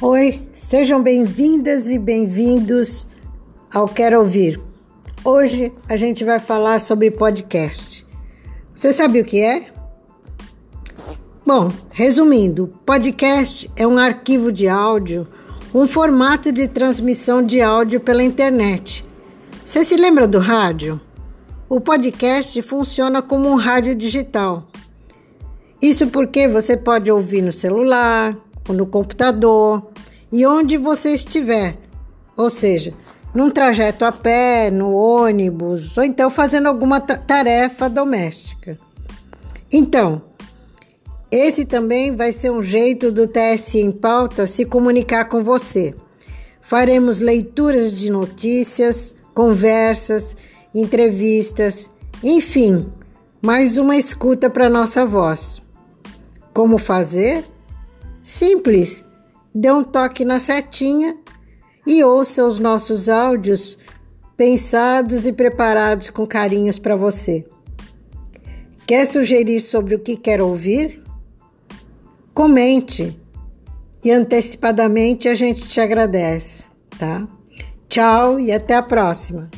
Oi, sejam bem-vindas e bem-vindos ao Quero Ouvir. Hoje a gente vai falar sobre podcast. Você sabe o que é? Bom, resumindo, podcast é um arquivo de áudio, um formato de transmissão de áudio pela internet. Você se lembra do rádio? O podcast funciona como um rádio digital. Isso porque você pode ouvir no celular, ou no computador e onde você estiver. Ou seja, num trajeto a pé, no ônibus, ou então fazendo alguma tarefa doméstica. Então, esse também vai ser um jeito do TSE em pauta se comunicar com você. Faremos leituras de notícias, conversas, entrevistas, enfim, mais uma escuta para nossa voz. Como fazer? Simples. Dê um toque na setinha e ouça os nossos áudios pensados e preparados com carinhos para você. Quer sugerir sobre o que quer ouvir? Comente e antecipadamente a gente te agradece, tá? Tchau e até a próxima!